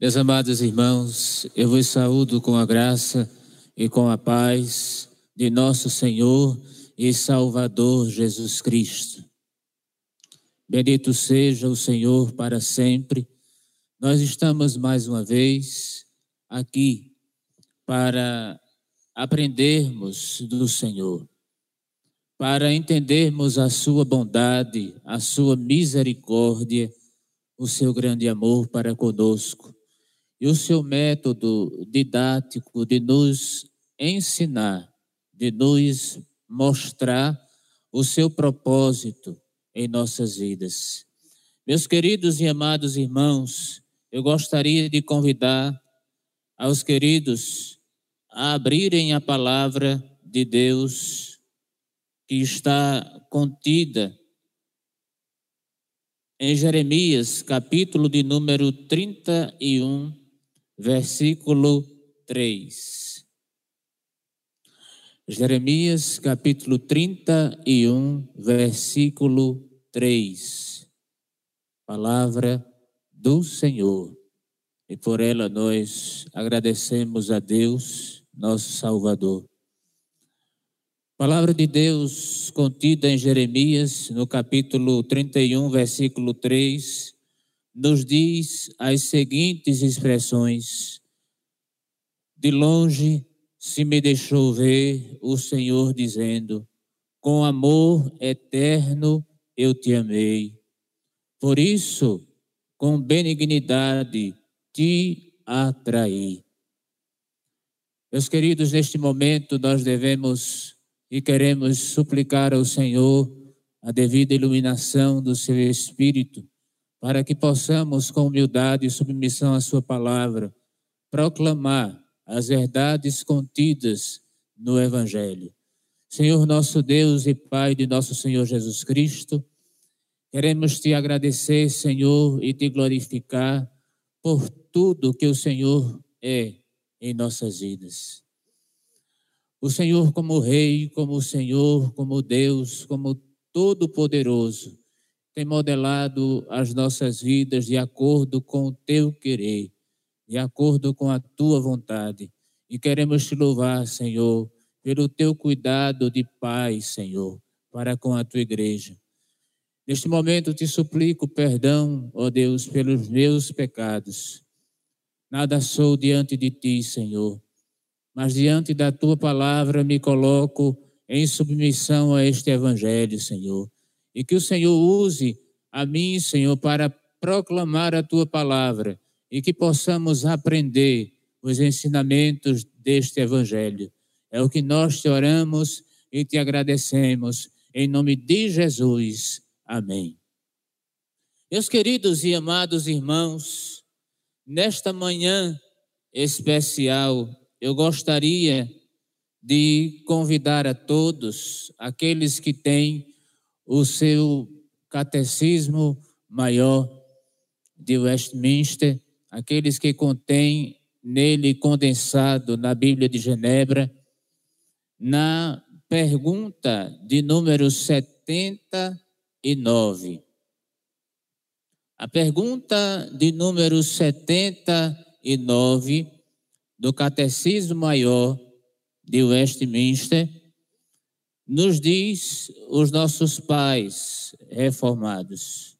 Meus amados irmãos, eu vos saúdo com a graça e com a paz de nosso Senhor e Salvador Jesus Cristo. Bendito seja o Senhor para sempre. Nós estamos mais uma vez aqui para aprendermos do Senhor, para entendermos a sua bondade, a sua misericórdia, o seu grande amor para conosco e o seu método didático de nos ensinar, de nos mostrar o seu propósito em nossas vidas. Meus queridos e amados irmãos, eu gostaria de convidar aos queridos a abrirem a palavra de Deus que está contida em Jeremias, capítulo de número 31, versículo 3. Jeremias, capítulo 31, versículo 3. Palavra do Senhor. E por ela nós agradecemos a Deus, nosso Salvador. Palavra de Deus contida em Jeremias, no capítulo 31, versículo 3 nos diz as seguintes expressões: De longe se me deixou ver o Senhor dizendo: Com amor eterno eu te amei. Por isso, com benignidade te atraí. Meus queridos, neste momento nós devemos e queremos suplicar ao Senhor a devida iluminação do seu Espírito para que possamos, com humildade e submissão à Sua palavra, proclamar as verdades contidas no Evangelho. Senhor nosso Deus e Pai de nosso Senhor Jesus Cristo, queremos te agradecer, Senhor, e te glorificar por tudo que o Senhor é em nossas vidas. O Senhor, como Rei, como Senhor, como Deus, como Todo-Poderoso, tem modelado as nossas vidas de acordo com o teu querer, de acordo com a tua vontade. E queremos te louvar, Senhor, pelo teu cuidado de paz, Senhor, para com a tua igreja. Neste momento te suplico perdão, ó Deus, pelos meus pecados. Nada sou diante de ti, Senhor, mas diante da tua palavra me coloco em submissão a este evangelho, Senhor e que o Senhor use a mim, Senhor, para proclamar a tua palavra e que possamos aprender os ensinamentos deste evangelho. É o que nós te oramos e te agradecemos. Em nome de Jesus. Amém. Meus queridos e amados irmãos, nesta manhã especial, eu gostaria de convidar a todos, aqueles que têm o seu catecismo maior de Westminster, aqueles que contém nele condensado na Bíblia de Genebra, na pergunta de número 79. A pergunta de número 79 do Catecismo Maior de Westminster nos diz os nossos pais reformados.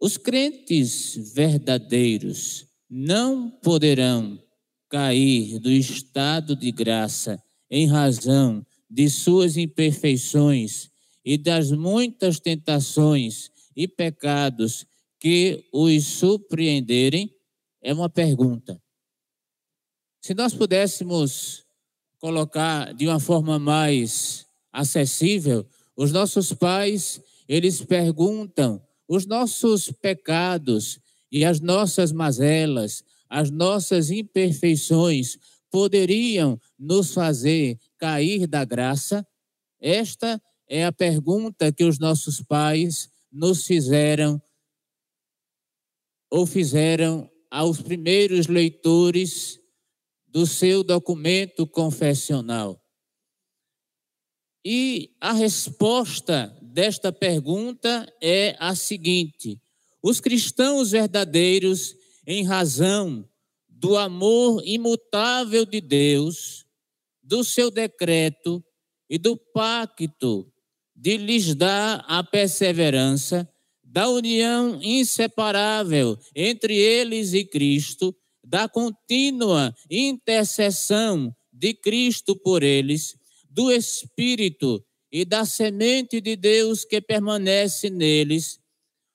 Os crentes verdadeiros não poderão cair do estado de graça em razão de suas imperfeições e das muitas tentações e pecados que os surpreenderem? É uma pergunta. Se nós pudéssemos colocar de uma forma mais acessível, os nossos pais, eles perguntam os nossos pecados e as nossas mazelas, as nossas imperfeições poderiam nos fazer cair da graça? Esta é a pergunta que os nossos pais nos fizeram ou fizeram aos primeiros leitores do seu documento confessional. E a resposta desta pergunta é a seguinte: os cristãos verdadeiros em razão do amor imutável de Deus, do seu decreto e do pacto de lhes dar a perseverança, da união inseparável entre eles e Cristo, da contínua intercessão de Cristo por eles, do Espírito e da semente de Deus que permanece neles,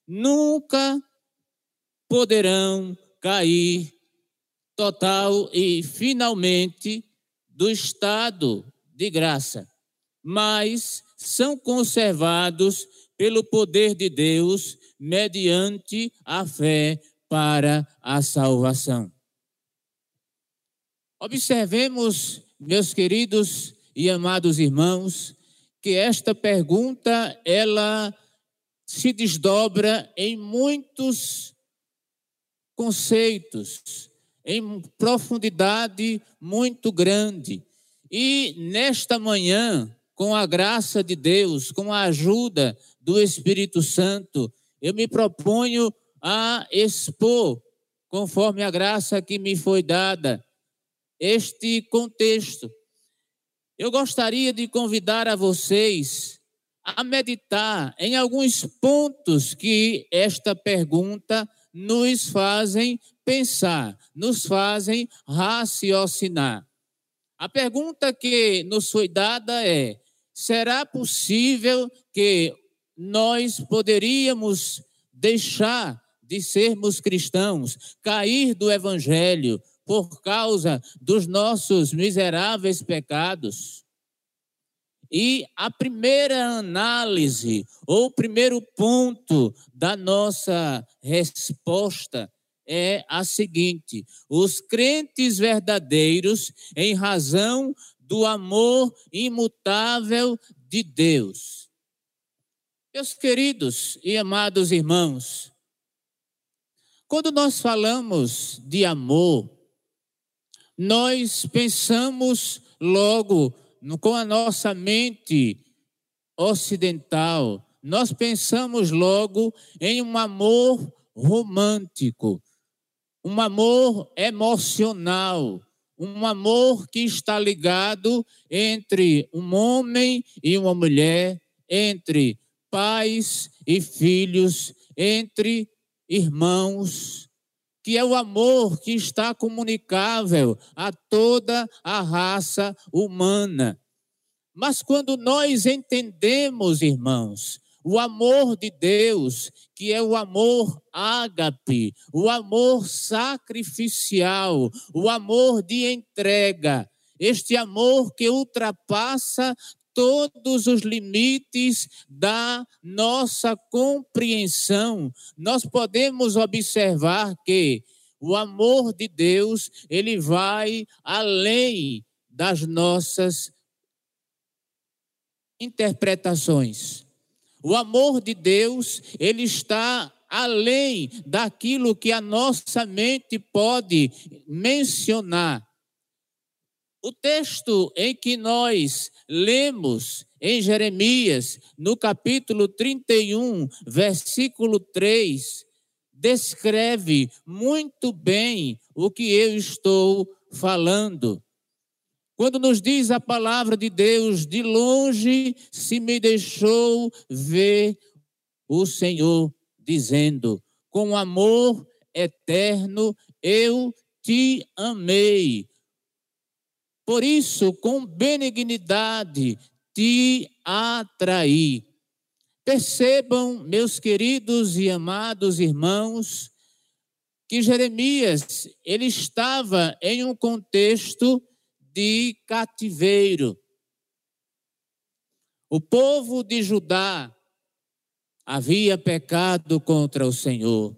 nunca poderão cair total e finalmente do estado de graça, mas são conservados pelo poder de Deus mediante a fé para a salvação. Observemos, meus queridos e amados irmãos, que esta pergunta ela se desdobra em muitos conceitos, em profundidade muito grande. E nesta manhã, com a graça de Deus, com a ajuda do Espírito Santo, eu me proponho a expor, conforme a graça que me foi dada, este contexto. Eu gostaria de convidar a vocês a meditar em alguns pontos que esta pergunta nos fazem pensar, nos fazem raciocinar. A pergunta que nos foi dada é: será possível que nós poderíamos deixar de sermos cristãos, cair do evangelho, por causa dos nossos miseráveis pecados. E a primeira análise, ou o primeiro ponto da nossa resposta é a seguinte: os crentes verdadeiros, em razão do amor imutável de Deus. Meus queridos e amados irmãos, quando nós falamos de amor, nós pensamos logo com a nossa mente ocidental, nós pensamos logo em um amor romântico, um amor emocional, um amor que está ligado entre um homem e uma mulher, entre pais e filhos, entre irmãos que é o amor que está comunicável a toda a raça humana. Mas quando nós entendemos, irmãos, o amor de Deus, que é o amor ágape, o amor sacrificial, o amor de entrega, este amor que ultrapassa todos os limites da nossa compreensão. Nós podemos observar que o amor de Deus, ele vai além das nossas interpretações. O amor de Deus, ele está além daquilo que a nossa mente pode mencionar. O texto em que nós lemos em Jeremias, no capítulo 31, versículo 3, descreve muito bem o que eu estou falando. Quando nos diz a palavra de Deus, de longe se me deixou ver o Senhor, dizendo: com amor eterno eu te amei por isso, com benignidade te atraí. Percebam, meus queridos e amados irmãos, que Jeremias, ele estava em um contexto de cativeiro. O povo de Judá havia pecado contra o Senhor.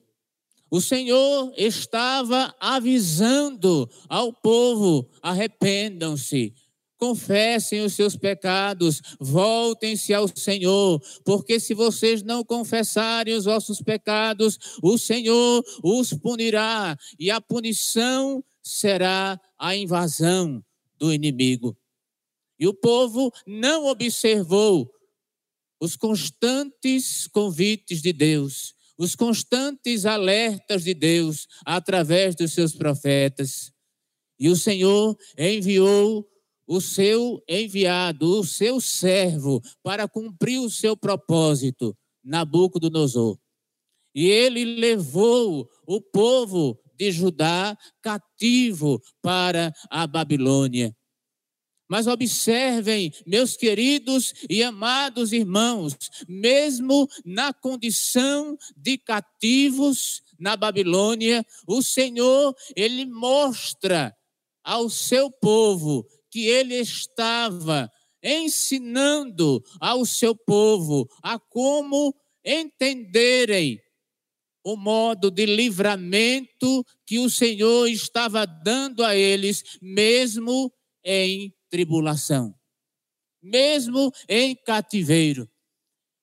O Senhor estava avisando ao povo: arrependam-se, confessem os seus pecados, voltem-se ao Senhor, porque se vocês não confessarem os vossos pecados, o Senhor os punirá, e a punição será a invasão do inimigo. E o povo não observou os constantes convites de Deus os constantes alertas de Deus através dos seus profetas. E o Senhor enviou o seu enviado, o seu servo, para cumprir o seu propósito, Nabucodonosor. E ele levou o povo de Judá cativo para a Babilônia. Mas observem, meus queridos e amados irmãos, mesmo na condição de cativos na Babilônia, o Senhor, ele mostra ao seu povo que ele estava ensinando ao seu povo a como entenderem o modo de livramento que o Senhor estava dando a eles, mesmo em tribulação, mesmo em cativeiro.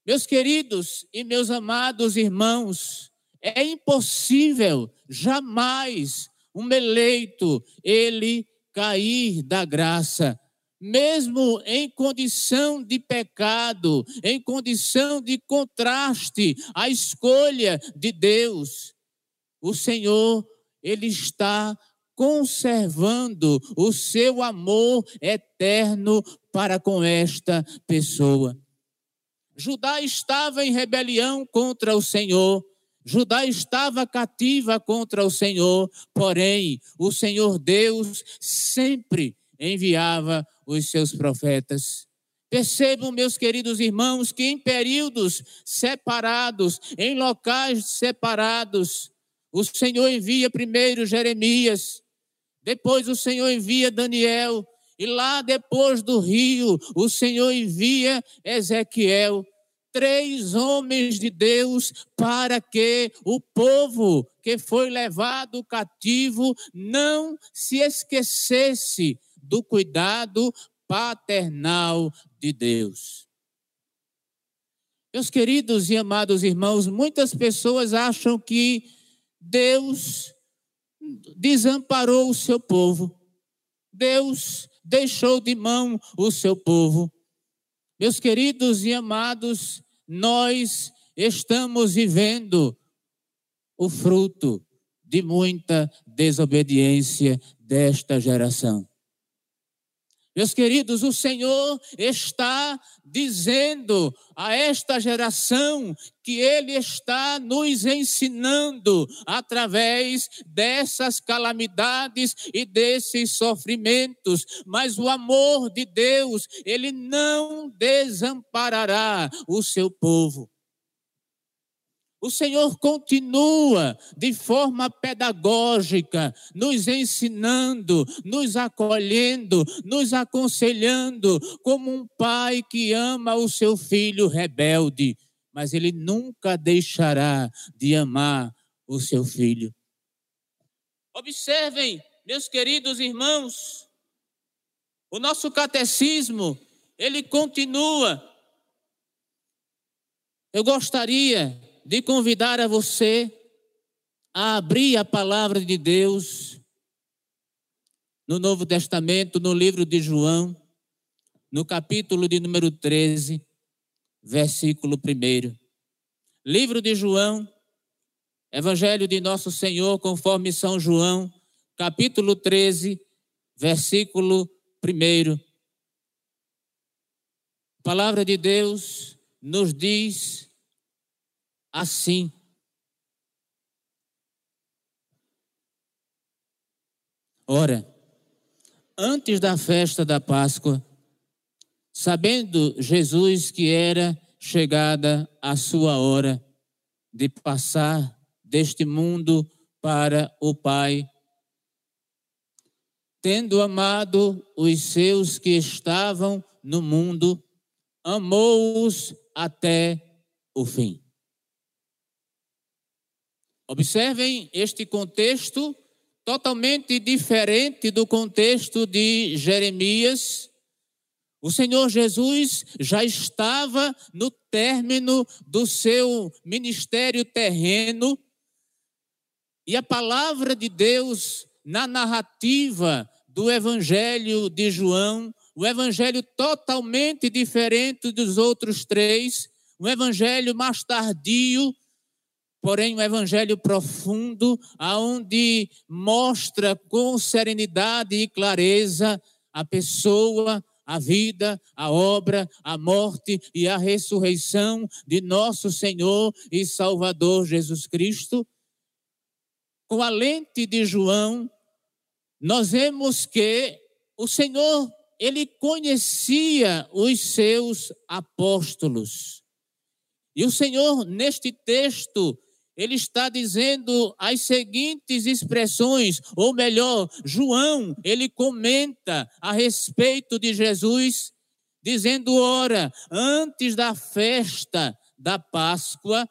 Meus queridos e meus amados irmãos, é impossível jamais um eleito ele cair da graça, mesmo em condição de pecado, em condição de contraste à escolha de Deus. O Senhor, ele está conservando o seu amor eterno para com esta pessoa. Judá estava em rebelião contra o Senhor. Judá estava cativa contra o Senhor, porém, o Senhor Deus sempre enviava os seus profetas. Percebam, meus queridos irmãos, que em períodos separados, em locais separados, o Senhor envia primeiro Jeremias, depois o Senhor envia Daniel, e lá depois do rio, o Senhor envia Ezequiel. Três homens de Deus para que o povo que foi levado cativo não se esquecesse do cuidado paternal de Deus. Meus queridos e amados irmãos, muitas pessoas acham que Deus desamparou o seu povo. Deus deixou de mão o seu povo. Meus queridos e amados, nós estamos vivendo o fruto de muita desobediência desta geração. Meus queridos, o Senhor está dizendo a esta geração que Ele está nos ensinando através dessas calamidades e desses sofrimentos, mas o amor de Deus, Ele não desamparará o seu povo. O Senhor continua de forma pedagógica, nos ensinando, nos acolhendo, nos aconselhando, como um pai que ama o seu filho rebelde, mas ele nunca deixará de amar o seu filho. Observem, meus queridos irmãos, o nosso catecismo, ele continua. Eu gostaria de convidar a você a abrir a palavra de Deus no Novo Testamento, no livro de João, no capítulo de número 13, versículo 1. Livro de João, Evangelho de Nosso Senhor, conforme São João, capítulo 13, versículo 1. A palavra de Deus nos diz assim. Ora, antes da festa da Páscoa, sabendo Jesus que era chegada a sua hora de passar deste mundo para o Pai, tendo amado os seus que estavam no mundo, amou-os até o fim. Observem este contexto totalmente diferente do contexto de Jeremias. O Senhor Jesus já estava no término do seu ministério terreno e a palavra de Deus na narrativa do Evangelho de João, o evangelho totalmente diferente dos outros três, um evangelho mais tardio, porém um evangelho profundo, aonde mostra com serenidade e clareza a pessoa, a vida, a obra, a morte e a ressurreição de nosso Senhor e Salvador Jesus Cristo. Com a lente de João, nós vemos que o Senhor, ele conhecia os seus apóstolos. E o Senhor, neste texto, ele está dizendo as seguintes expressões, ou melhor, João, ele comenta a respeito de Jesus, dizendo: ora, antes da festa da Páscoa,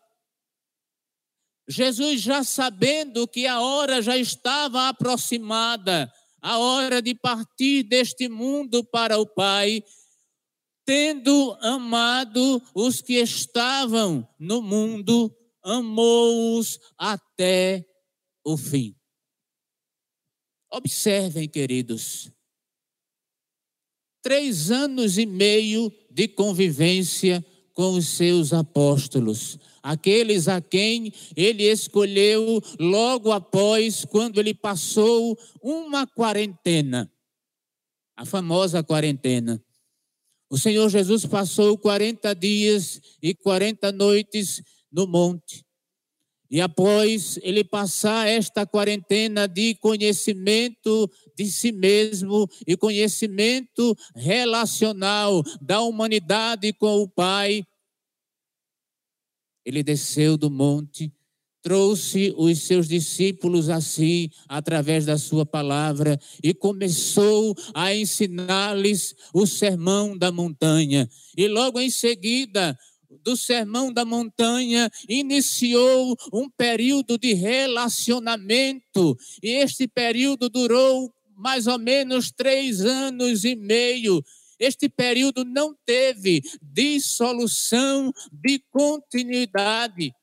Jesus já sabendo que a hora já estava aproximada, a hora de partir deste mundo para o Pai, tendo amado os que estavam no mundo, amou-os até o fim. Observem, queridos, três anos e meio de convivência com os seus apóstolos, aqueles a quem ele escolheu logo após, quando ele passou uma quarentena, a famosa quarentena. O Senhor Jesus passou 40 dias e 40 noites no monte. E após ele passar esta quarentena de conhecimento de si mesmo e conhecimento relacional da humanidade com o Pai, ele desceu do monte, trouxe os seus discípulos assim, através da sua palavra, e começou a ensinar-lhes o sermão da montanha. E logo em seguida, do Sermão da Montanha iniciou um período de relacionamento, e este período durou mais ou menos três anos e meio. Este período não teve dissolução de continuidade.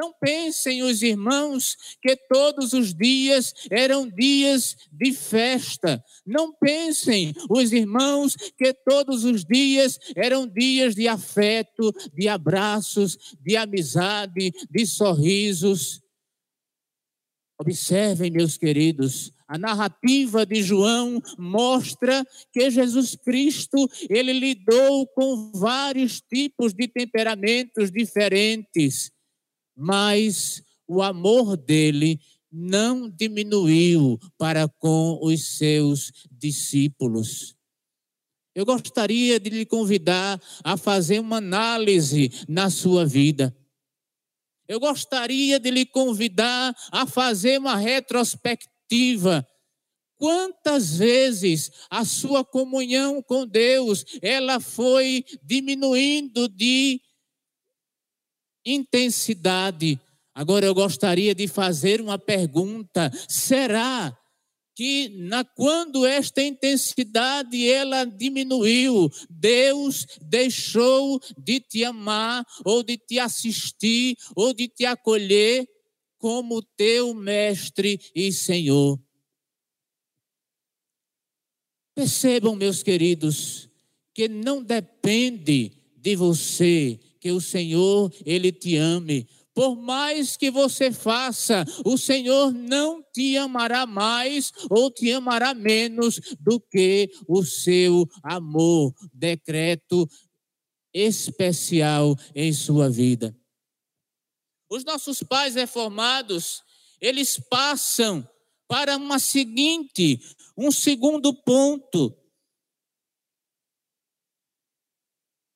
Não pensem os irmãos que todos os dias eram dias de festa. Não pensem os irmãos que todos os dias eram dias de afeto, de abraços, de amizade, de sorrisos. Observem, meus queridos, a narrativa de João mostra que Jesus Cristo, ele lidou com vários tipos de temperamentos diferentes mas o amor dele não diminuiu para com os seus discípulos. Eu gostaria de lhe convidar a fazer uma análise na sua vida. Eu gostaria de lhe convidar a fazer uma retrospectiva. Quantas vezes a sua comunhão com Deus, ela foi diminuindo de intensidade. Agora eu gostaria de fazer uma pergunta: será que na, quando esta intensidade ela diminuiu, Deus deixou de te amar ou de te assistir ou de te acolher como teu mestre e Senhor? Percebam, meus queridos, que não depende de você que o Senhor, Ele te ame. Por mais que você faça, o Senhor não te amará mais ou te amará menos do que o seu amor, decreto especial em sua vida. Os nossos pais reformados, eles passam para uma seguinte, um segundo ponto,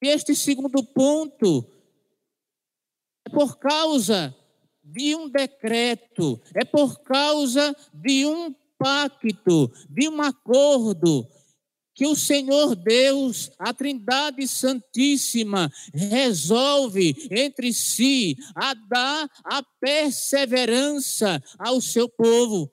E este segundo ponto é por causa de um decreto, é por causa de um pacto, de um acordo que o Senhor Deus, a Trindade Santíssima, resolve entre si a dar a perseverança ao seu povo.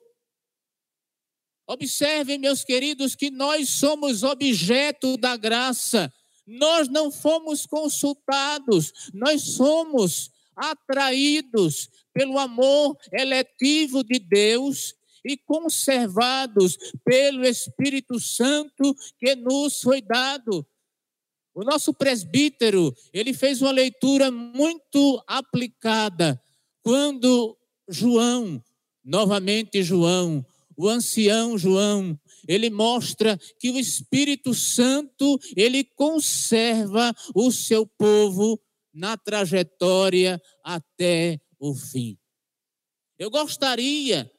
Observem, meus queridos, que nós somos objeto da graça nós não fomos consultados, nós somos atraídos pelo amor eletivo de Deus e conservados pelo Espírito Santo que nos foi dado. O nosso presbítero, ele fez uma leitura muito aplicada quando João, novamente João, o ancião João, ele mostra que o Espírito Santo, ele conserva o seu povo na trajetória até o fim. Eu gostaria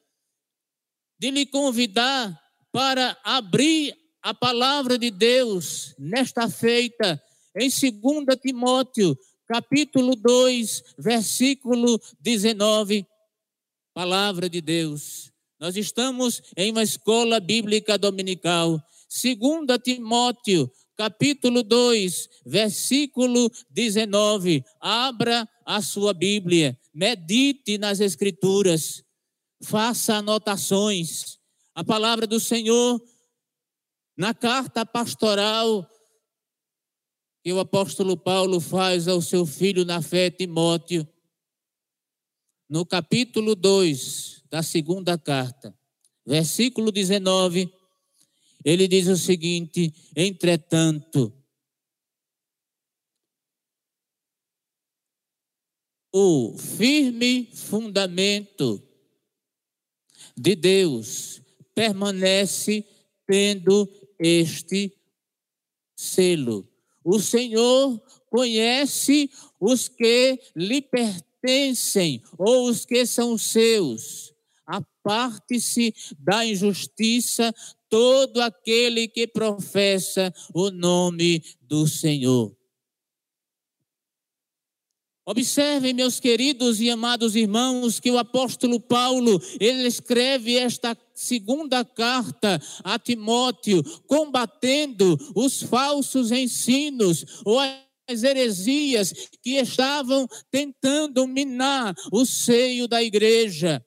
de lhe convidar para abrir a palavra de Deus nesta feita em 2 Timóteo, capítulo 2, versículo 19. Palavra de Deus. Nós estamos em uma escola bíblica dominical. 2 Timóteo, capítulo 2, versículo 19. Abra a sua Bíblia, medite nas Escrituras, faça anotações. A palavra do Senhor, na carta pastoral que o apóstolo Paulo faz ao seu filho na fé, Timóteo, no capítulo 2 da segunda carta, versículo 19 ele diz o seguinte: entretanto, o firme fundamento de Deus permanece tendo este selo. O Senhor conhece os que lhe pertencem ou os que são seus. Aparte-se da injustiça todo aquele que professa o nome do Senhor. Observem, meus queridos e amados irmãos, que o apóstolo Paulo, ele escreve esta segunda carta a Timóteo, combatendo os falsos ensinos ou as heresias que estavam tentando minar o seio da igreja.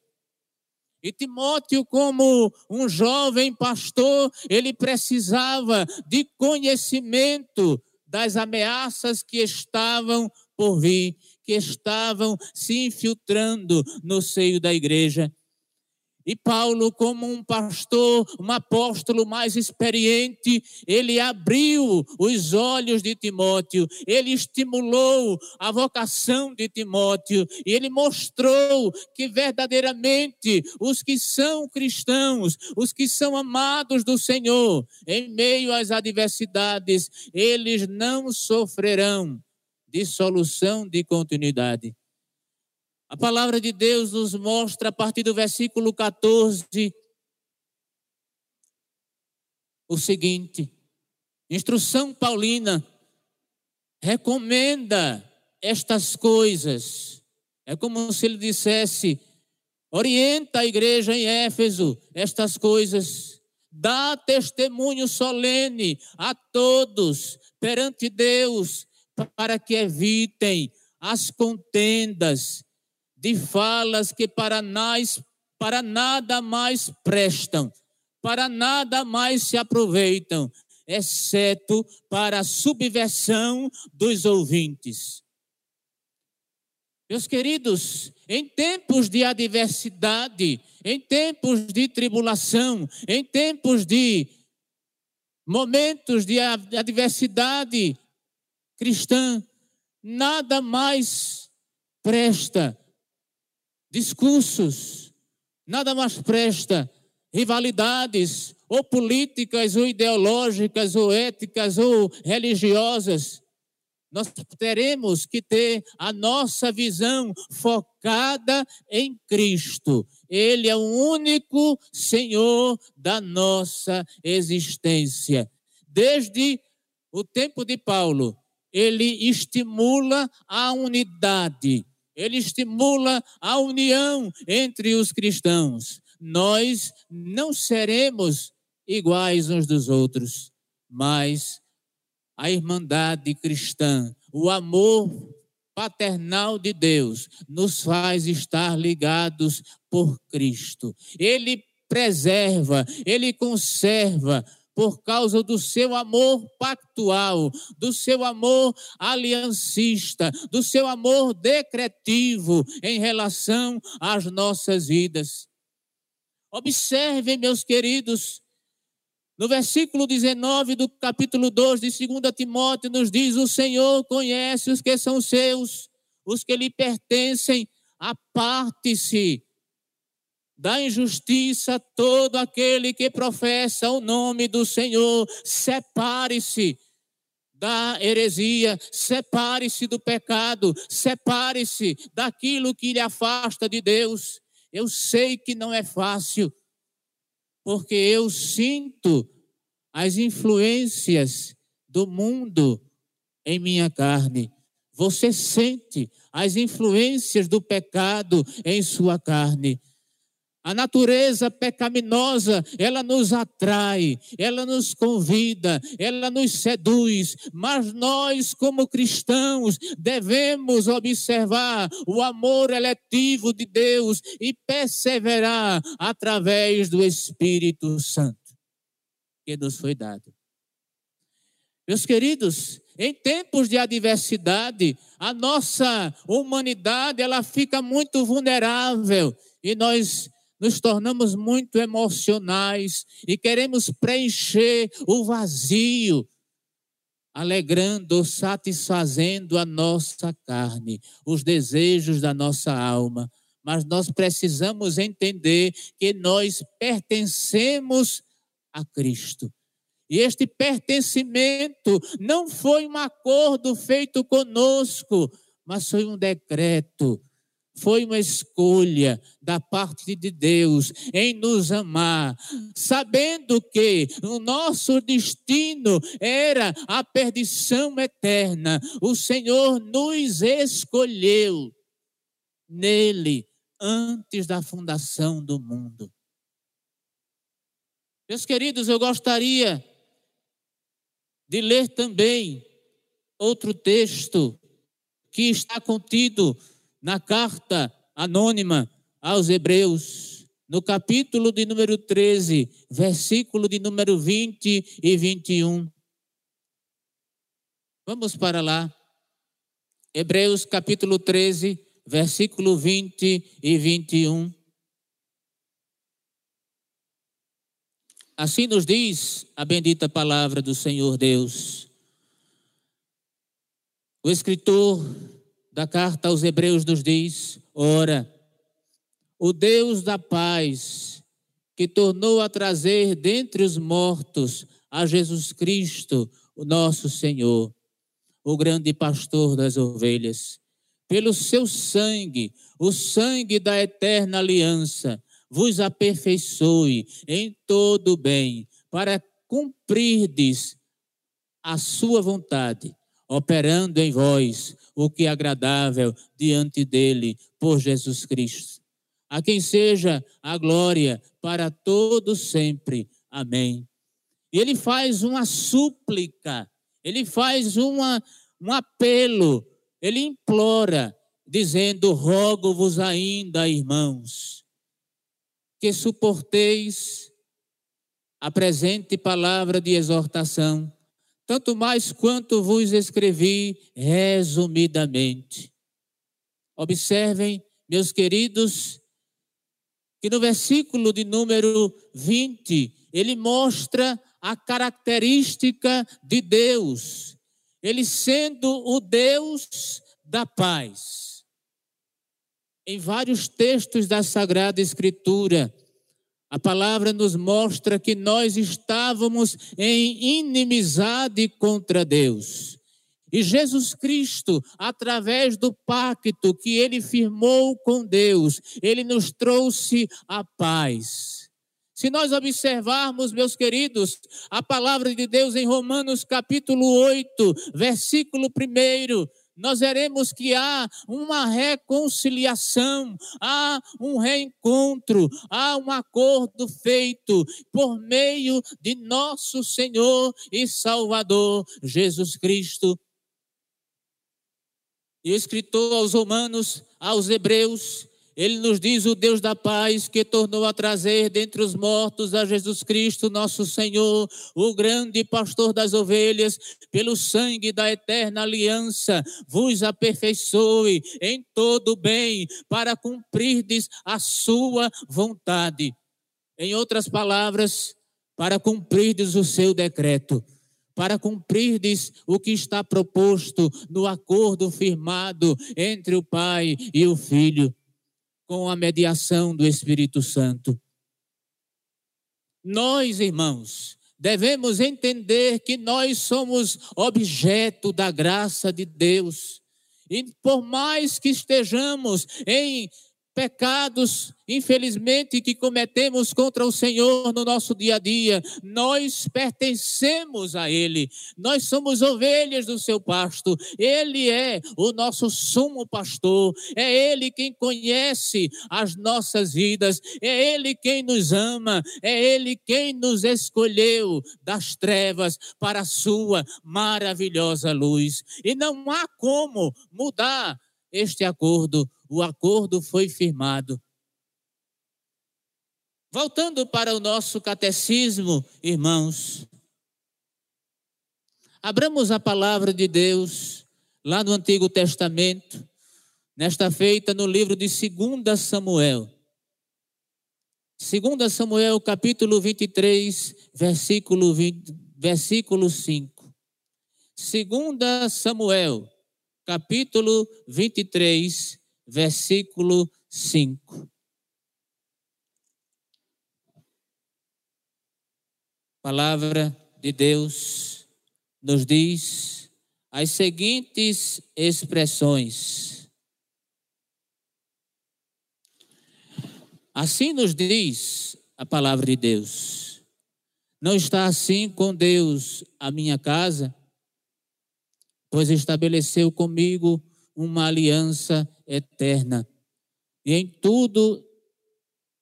E Timóteo, como um jovem pastor, ele precisava de conhecimento das ameaças que estavam por vir, que estavam se infiltrando no seio da igreja. E Paulo, como um pastor, um apóstolo mais experiente, ele abriu os olhos de Timóteo, ele estimulou a vocação de Timóteo, e ele mostrou que verdadeiramente os que são cristãos, os que são amados do Senhor, em meio às adversidades, eles não sofrerão dissolução de continuidade. A palavra de Deus nos mostra a partir do versículo 14 o seguinte: instrução paulina recomenda estas coisas. É como se ele dissesse: orienta a igreja em Éfeso estas coisas, dá testemunho solene a todos perante Deus, para que evitem as contendas de falas que para nós para nada mais prestam, para nada mais se aproveitam, exceto para a subversão dos ouvintes. Meus queridos, em tempos de adversidade, em tempos de tribulação, em tempos de momentos de adversidade cristã, nada mais presta discursos, nada mais presta, rivalidades, ou políticas, ou ideológicas, ou éticas, ou religiosas. Nós teremos que ter a nossa visão focada em Cristo. Ele é o único Senhor da nossa existência. Desde o tempo de Paulo, ele estimula a unidade ele estimula a união entre os cristãos. Nós não seremos iguais uns dos outros, mas a irmandade cristã, o amor paternal de Deus, nos faz estar ligados por Cristo. Ele preserva, ele conserva por causa do seu amor pactual, do seu amor aliancista, do seu amor decretivo em relação às nossas vidas. Observem, meus queridos, no versículo 19 do capítulo 2 de 2 Timóteo, nos diz: O Senhor conhece os que são seus, os que lhe pertencem, aparte-se da injustiça todo aquele que professa o nome do Senhor, separe-se da heresia, separe-se do pecado, separe-se daquilo que lhe afasta de Deus. Eu sei que não é fácil, porque eu sinto as influências do mundo em minha carne. Você sente as influências do pecado em sua carne. A natureza pecaminosa, ela nos atrai, ela nos convida, ela nos seduz, mas nós, como cristãos, devemos observar o amor eletivo de Deus e perseverar através do Espírito Santo que nos foi dado. Meus queridos, em tempos de adversidade, a nossa humanidade ela fica muito vulnerável e nós nos tornamos muito emocionais e queremos preencher o vazio, alegrando, satisfazendo a nossa carne, os desejos da nossa alma. Mas nós precisamos entender que nós pertencemos a Cristo. E este pertencimento não foi um acordo feito conosco, mas foi um decreto foi uma escolha da parte de Deus em nos amar, sabendo que o nosso destino era a perdição eterna. O Senhor nos escolheu nele antes da fundação do mundo. Meus queridos, eu gostaria de ler também outro texto que está contido na carta anônima aos Hebreus, no capítulo de número 13, versículo de número 20 e 21. Vamos para lá. Hebreus capítulo 13, versículo 20 e 21. Assim nos diz a bendita palavra do Senhor Deus. O escritor da carta aos Hebreus nos diz: ora, o Deus da paz, que tornou a trazer dentre os mortos a Jesus Cristo, o nosso Senhor, o grande pastor das ovelhas, pelo seu sangue, o sangue da eterna aliança, vos aperfeiçoe em todo o bem, para cumprirdes a sua vontade, operando em vós o que é agradável diante dele por Jesus Cristo. A quem seja a glória para todos sempre. Amém. E ele faz uma súplica, ele faz uma, um apelo, ele implora, dizendo: Rogo-vos ainda, irmãos, que suporteis a presente palavra de exortação tanto mais quanto vos escrevi resumidamente. Observem, meus queridos, que no versículo de número 20, ele mostra a característica de Deus, ele sendo o Deus da paz. Em vários textos da Sagrada Escritura, a palavra nos mostra que nós estávamos em inimizade contra Deus. E Jesus Cristo, através do pacto que ele firmou com Deus, ele nos trouxe a paz. Se nós observarmos, meus queridos, a palavra de Deus em Romanos capítulo 8, versículo 1, nós veremos que há uma reconciliação, há um reencontro, há um acordo feito por meio de nosso Senhor e Salvador Jesus Cristo. E o escritor aos Romanos, aos Hebreus, ele nos diz o Deus da paz que tornou a trazer dentre os mortos a Jesus Cristo, nosso Senhor, o grande pastor das ovelhas, pelo sangue da eterna aliança, vos aperfeiçoe em todo bem para cumprirdes a sua vontade. Em outras palavras, para cumprirdes o seu decreto para cumprirdes o que está proposto no acordo firmado entre o Pai e o Filho. Com a mediação do Espírito Santo. Nós, irmãos, devemos entender que nós somos objeto da graça de Deus. E por mais que estejamos em pecados, infelizmente, que cometemos contra o Senhor no nosso dia a dia, nós pertencemos a Ele, nós somos ovelhas do seu pasto, Ele é o nosso sumo pastor, é Ele quem conhece as nossas vidas, é Ele quem nos ama, é Ele quem nos escolheu das trevas para a Sua maravilhosa luz. E não há como mudar este acordo o acordo foi firmado. Voltando para o nosso catecismo, irmãos, abramos a palavra de Deus lá no Antigo Testamento, nesta feita no livro de 2 Samuel. 2 Samuel, capítulo 23, versículo, 20, versículo 5. 2 Samuel, capítulo 23, versículo 5. Palavra de Deus nos diz as seguintes expressões. Assim nos diz a palavra de Deus. Não está assim com Deus a minha casa, pois estabeleceu comigo uma aliança eterna. E em tudo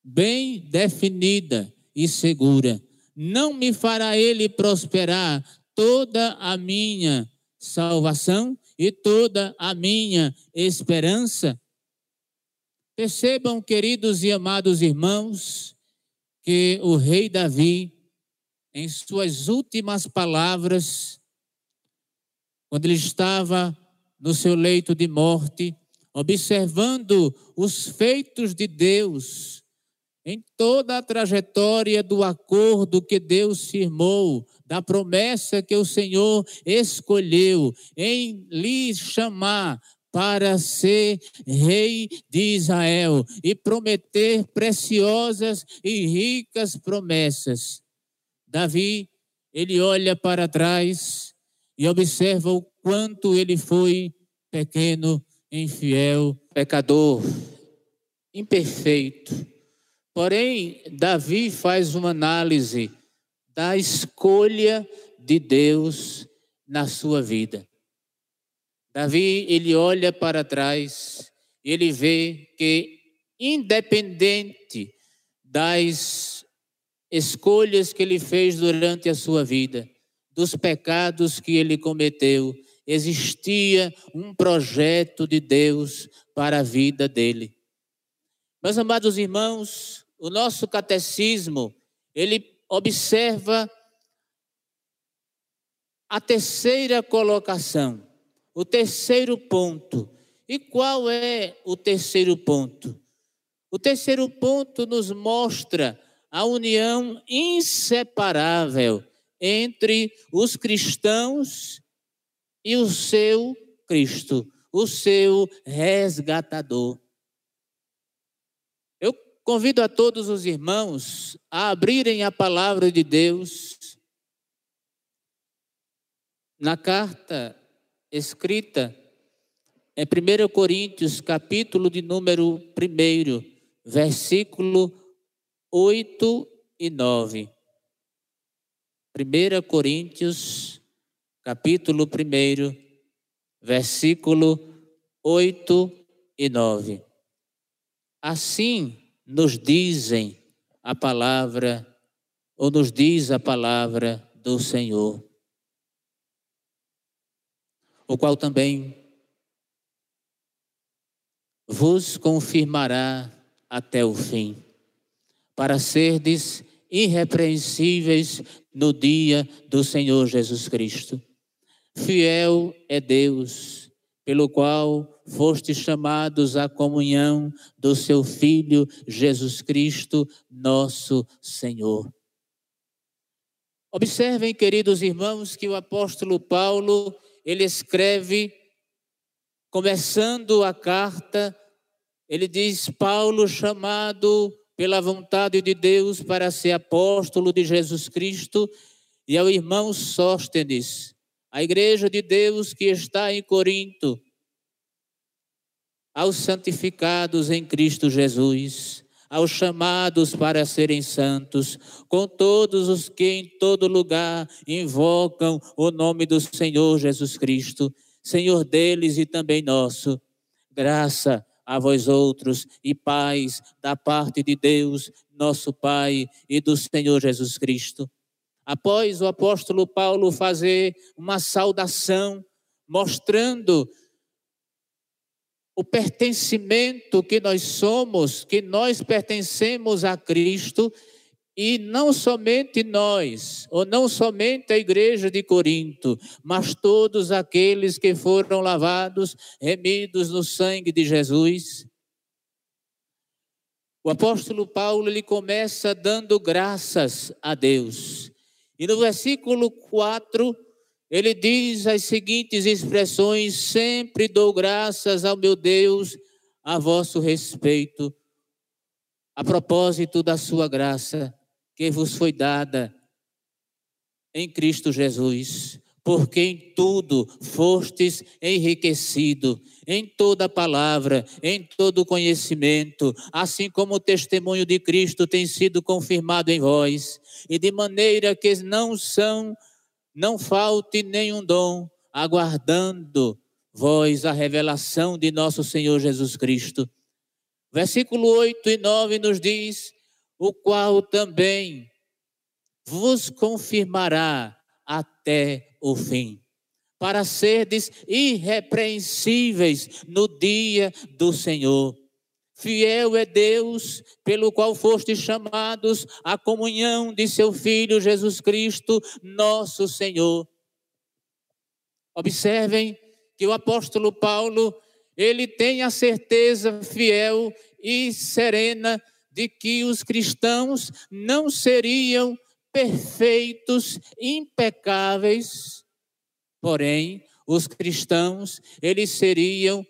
bem definida e segura. Não me fará ele prosperar toda a minha salvação e toda a minha esperança? Percebam, queridos e amados irmãos, que o rei Davi, em suas últimas palavras, quando ele estava no seu leito de morte, observando os feitos de Deus em toda a trajetória do acordo que Deus firmou, da promessa que o Senhor escolheu em lhe chamar para ser rei de Israel e prometer preciosas e ricas promessas. Davi, ele olha para trás e observa o quanto ele foi pequeno infiel, pecador, imperfeito. Porém, Davi faz uma análise da escolha de Deus na sua vida. Davi, ele olha para trás, ele vê que independente das escolhas que ele fez durante a sua vida, dos pecados que ele cometeu, existia um projeto de Deus para a vida dele. Meus amados irmãos, o nosso catecismo, ele observa a terceira colocação, o terceiro ponto. E qual é o terceiro ponto? O terceiro ponto nos mostra a união inseparável entre os cristãos e o seu Cristo, o seu resgatador. Eu convido a todos os irmãos a abrirem a palavra de Deus na carta escrita em 1 Coríntios, capítulo de número 1, versículo 8 e 9. 1 Coríntios, capítulo 1, versículo 8 e 9. Assim nos dizem a palavra, ou nos diz a palavra do Senhor, o qual também vos confirmará até o fim, para serdes irrepreensíveis no dia do Senhor Jesus Cristo. Fiel é Deus, pelo qual fostes chamados à comunhão do seu Filho Jesus Cristo, nosso Senhor. Observem, queridos irmãos, que o apóstolo Paulo, ele escreve, começando a carta, Ele diz: Paulo, chamado pela vontade de Deus para ser apóstolo de Jesus Cristo, e ao irmão Sóstenes, a igreja de Deus que está em Corinto, aos santificados em Cristo Jesus, aos chamados para serem santos, com todos os que em todo lugar invocam o nome do Senhor Jesus Cristo, Senhor deles e também nosso. Graça a vós outros e paz da parte de Deus, nosso Pai e do Senhor Jesus Cristo. Após o apóstolo Paulo fazer uma saudação, mostrando o pertencimento que nós somos, que nós pertencemos a Cristo, e não somente nós, ou não somente a igreja de Corinto, mas todos aqueles que foram lavados, remidos no sangue de Jesus. O apóstolo Paulo ele começa dando graças a Deus. E no versículo 4, ele diz as seguintes expressões: Sempre dou graças ao meu Deus a vosso respeito, a propósito da sua graça que vos foi dada em Cristo Jesus, porque em tudo fostes enriquecido, em toda palavra, em todo conhecimento, assim como o testemunho de Cristo tem sido confirmado em vós, e de maneira que não são, não falte nenhum dom, aguardando vós a revelação de nosso Senhor Jesus Cristo. Versículo 8 e 9 nos diz: o qual também vos confirmará até o fim, para serdes irrepreensíveis no dia do Senhor. Fiel é Deus, pelo qual fostes chamados à comunhão de seu Filho Jesus Cristo, nosso Senhor. Observem que o apóstolo Paulo, ele tem a certeza fiel e serena de que os cristãos não seriam perfeitos, impecáveis, porém, os cristãos, eles seriam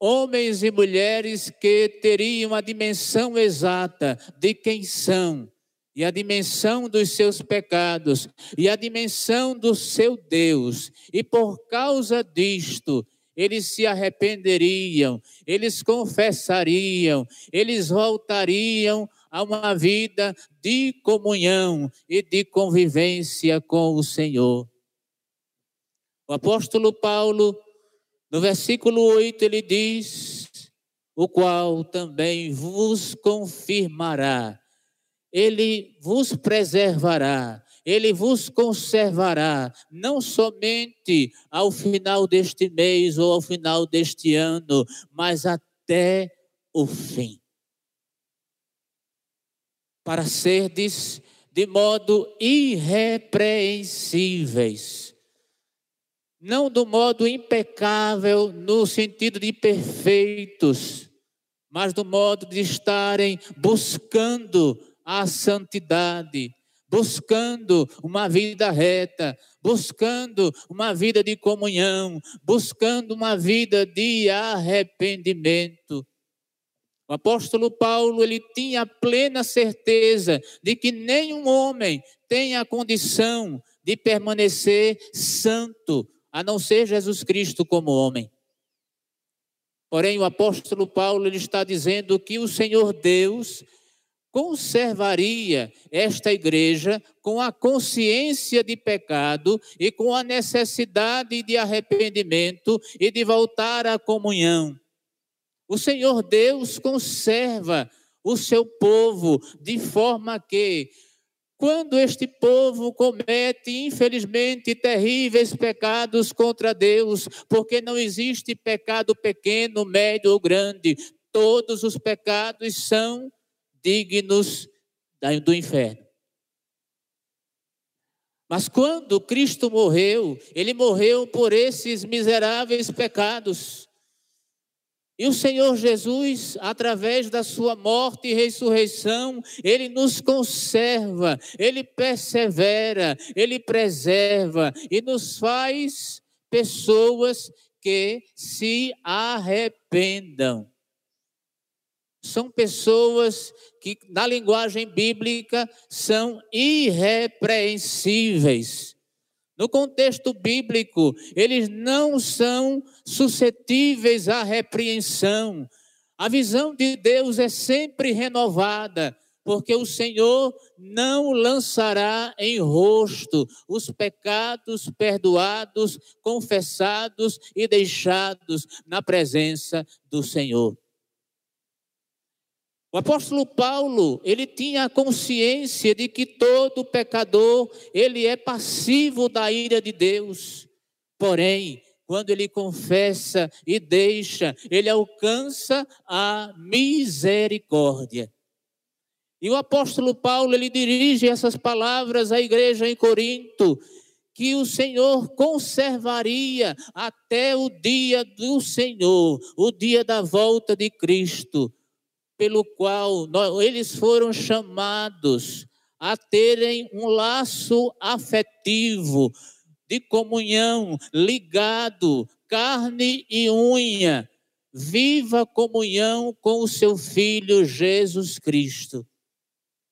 homens e mulheres que teriam a dimensão exata de quem são, e a dimensão dos seus pecados, e a dimensão do seu Deus, e por causa disto, eles se arrependeriam, eles confessariam, eles voltariam a uma vida de comunhão e de convivência com o Senhor. O apóstolo Paulo, no versículo 8, ele diz: O qual também vos confirmará, ele vos preservará, ele vos conservará, não somente ao final deste mês ou ao final deste ano, mas até o fim. Para serdes de modo irrepreensíveis. Não do modo impecável, no sentido de perfeitos, mas do modo de estarem buscando a santidade, buscando uma vida reta, buscando uma vida de comunhão, buscando uma vida de arrependimento. O apóstolo Paulo, ele tinha plena certeza de que nenhum homem tem a condição de permanecer santo, a não ser Jesus Cristo como homem. Porém, o apóstolo Paulo ele está dizendo que o Senhor Deus conservaria esta igreja com a consciência de pecado e com a necessidade de arrependimento e de voltar à comunhão. O Senhor Deus conserva o seu povo de forma que, quando este povo comete, infelizmente, terríveis pecados contra Deus, porque não existe pecado pequeno, médio ou grande, todos os pecados são dignos do inferno. Mas quando Cristo morreu, ele morreu por esses miseráveis pecados. E o Senhor Jesus, através da sua morte e ressurreição, ele nos conserva, ele persevera, ele preserva e nos faz pessoas que se arrependam. São pessoas que, na linguagem bíblica, são irrepreensíveis. No contexto bíblico, eles não são suscetíveis à repreensão. A visão de Deus é sempre renovada, porque o Senhor não lançará em rosto os pecados perdoados, confessados e deixados na presença do Senhor. O apóstolo Paulo, ele tinha a consciência de que todo pecador, ele é passivo da ira de Deus. Porém, quando ele confessa e deixa, ele alcança a misericórdia. E o apóstolo Paulo, ele dirige essas palavras à igreja em Corinto, que o Senhor conservaria até o dia do Senhor, o dia da volta de Cristo pelo qual nós, eles foram chamados a terem um laço afetivo de comunhão, ligado, carne e unha, viva comunhão com o seu filho Jesus Cristo.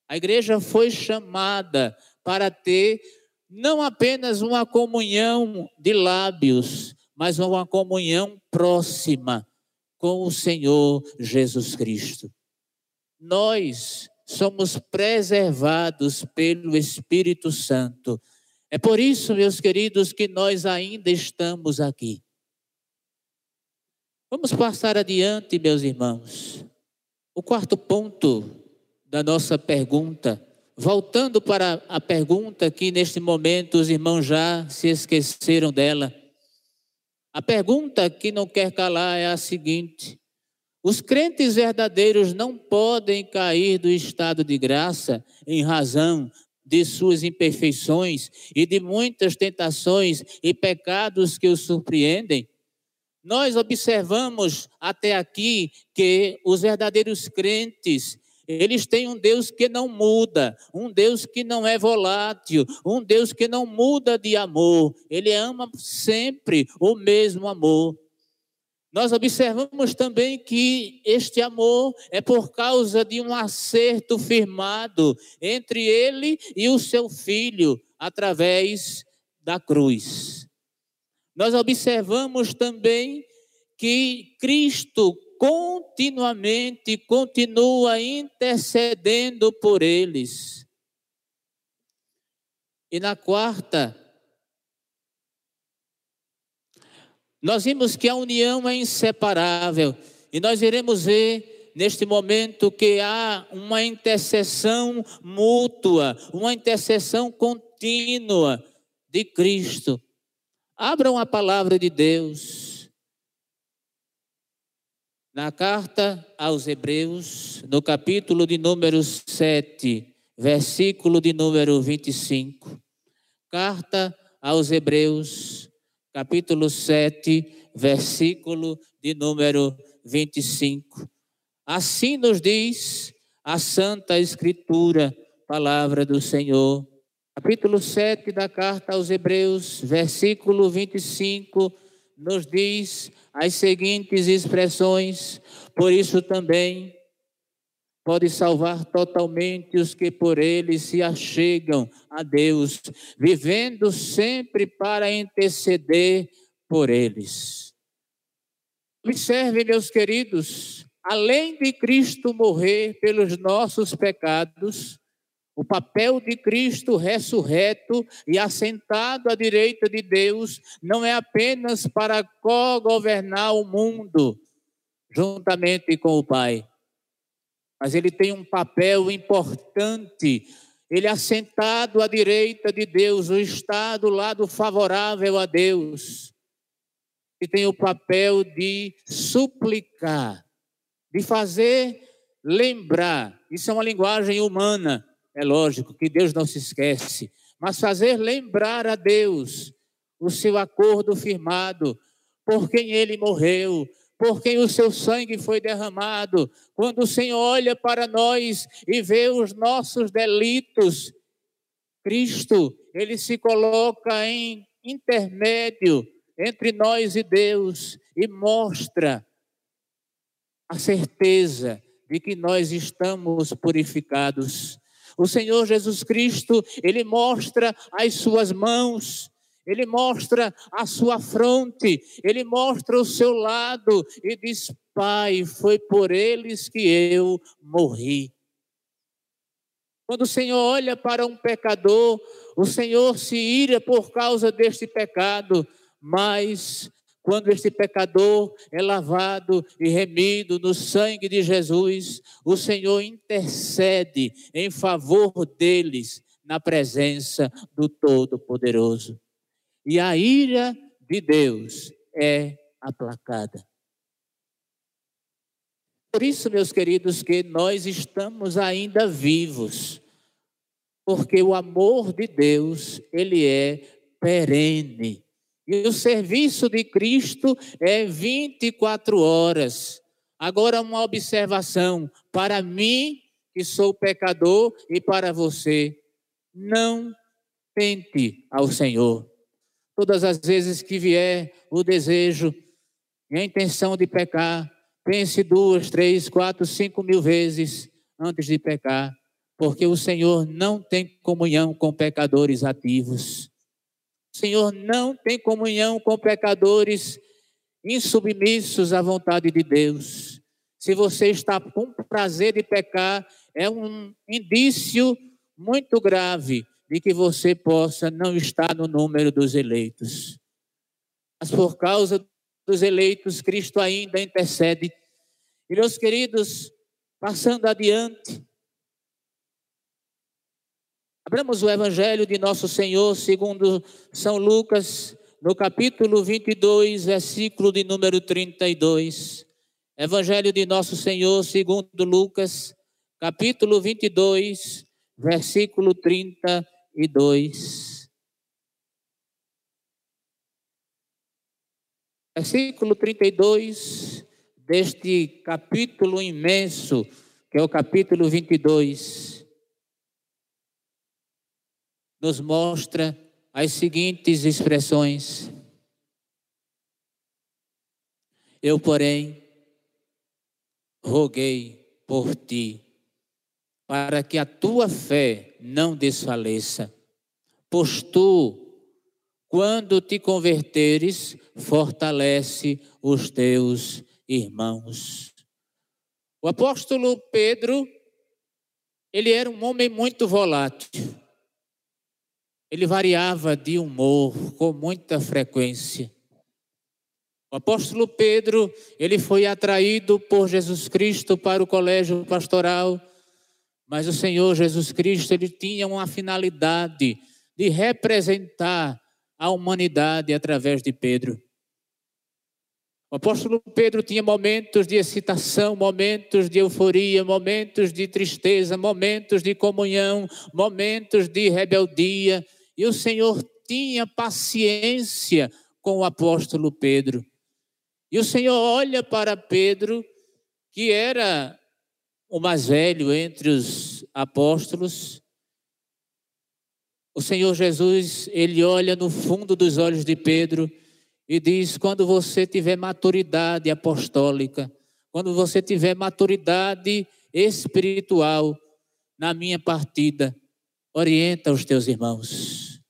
A igreja foi chamada para ter não apenas uma comunhão de lábios, mas uma comunhão próxima com o Senhor Jesus Cristo. Nós somos preservados pelo Espírito Santo. É por isso, meus queridos, que nós ainda estamos aqui. Vamos passar adiante, meus irmãos. O quarto ponto da nossa pergunta, voltando para a pergunta que neste momento os irmãos já se esqueceram dela. A pergunta que não quer calar é a seguinte: os crentes verdadeiros não podem cair do estado de graça em razão de suas imperfeições e de muitas tentações e pecados que os surpreendem? Nós observamos até aqui que os verdadeiros crentes eles têm um Deus que não muda, um Deus que não é volátil, um Deus que não muda de amor. Ele ama sempre o mesmo amor. Nós observamos também que este amor é por causa de um acerto firmado entre ele e o seu filho através da cruz. Nós observamos também que Cristo continuamente continua intercedendo por eles. E na quarta, nós vimos que a união é inseparável, e nós iremos ver neste momento que há uma intercessão mútua, uma intercessão contínua de Cristo. Abram a palavra de Deus. Na carta aos Hebreus, no capítulo de número 7, versículo de número 25. Carta aos Hebreus, capítulo 7, versículo de número 25. Assim nos diz a Santa Escritura, palavra do Senhor. Capítulo 7 da carta aos Hebreus, versículo 25, nos diz as seguintes expressões: por isso também pode salvar totalmente os que por ele se achegam a Deus, vivendo sempre para interceder por eles. Observe, meus queridos, além de Cristo morrer pelos nossos pecados, o papel de Cristo ressurreto e assentado à direita de Deus não é apenas para co-governar o mundo juntamente com o Pai, mas ele tem um papel importante. Ele é assentado à direita de Deus, o estado lado favorável a Deus. E tem o papel de suplicar, de fazer lembrar. Isso é uma linguagem humana é lógico que Deus não se esquece, mas fazer lembrar a Deus o seu acordo firmado, por quem ele morreu, por quem o seu sangue foi derramado. Quando o Senhor olha para nós e vê os nossos delitos, Cristo, ele se coloca em intermédio entre nós e Deus e mostra a certeza de que nós estamos purificados. O Senhor Jesus Cristo, ele mostra as suas mãos, ele mostra a sua fronte, ele mostra o seu lado e diz: Pai, foi por eles que eu morri. Quando o Senhor olha para um pecador, o Senhor se ira por causa deste pecado, mas quando este pecador é lavado e remido no sangue de Jesus, o Senhor intercede em favor deles na presença do Todo-Poderoso. E a ira de Deus é aplacada. Por isso, meus queridos, que nós estamos ainda vivos, porque o amor de Deus, ele é perene. E o serviço de Cristo é 24 horas. Agora, uma observação para mim, que sou pecador, e para você: não tente ao Senhor. Todas as vezes que vier o desejo e a intenção de pecar, Pense duas, três, quatro, cinco mil vezes antes de pecar, porque o Senhor não tem comunhão com pecadores ativos. O Senhor não tem comunhão com pecadores insubmissos à vontade de Deus. Se você está com prazer de pecar, é um indício muito grave de que você possa não estar no número dos eleitos. Mas por causa dos eleitos, Cristo ainda intercede. E meus queridos, passando adiante, abramos o Evangelho de Nosso Senhor segundo São Lucas, no capítulo 22, versículo de número 32. Evangelho de Nosso Senhor segundo Lucas, capítulo 22, versículo 32. Versículo 32 deste capítulo imenso, que é o capítulo 22, nos mostra as seguintes expressões. Eu, porém, roguei por ti, para que a tua fé não desfaleça, pois tu quando te converteres, fortalece os teus irmãos. O apóstolo Pedro, ele era um homem muito volátil. Ele variava de humor com muita frequência. O apóstolo Pedro, ele foi atraído por Jesus Cristo para o colégio pastoral, mas o Senhor Jesus Cristo, ele tinha uma finalidade de representar a humanidade através de Pedro. O apóstolo Pedro tinha momentos de excitação, momentos de euforia, momentos de tristeza, momentos de comunhão, momentos de rebeldia, e o Senhor tinha paciência com o apóstolo Pedro. E o Senhor olha para Pedro, que era o mais velho entre os apóstolos, o Senhor Jesus, ele olha no fundo dos olhos de Pedro e diz: quando você tiver maturidade apostólica, quando você tiver maturidade espiritual na minha partida, orienta os teus irmãos.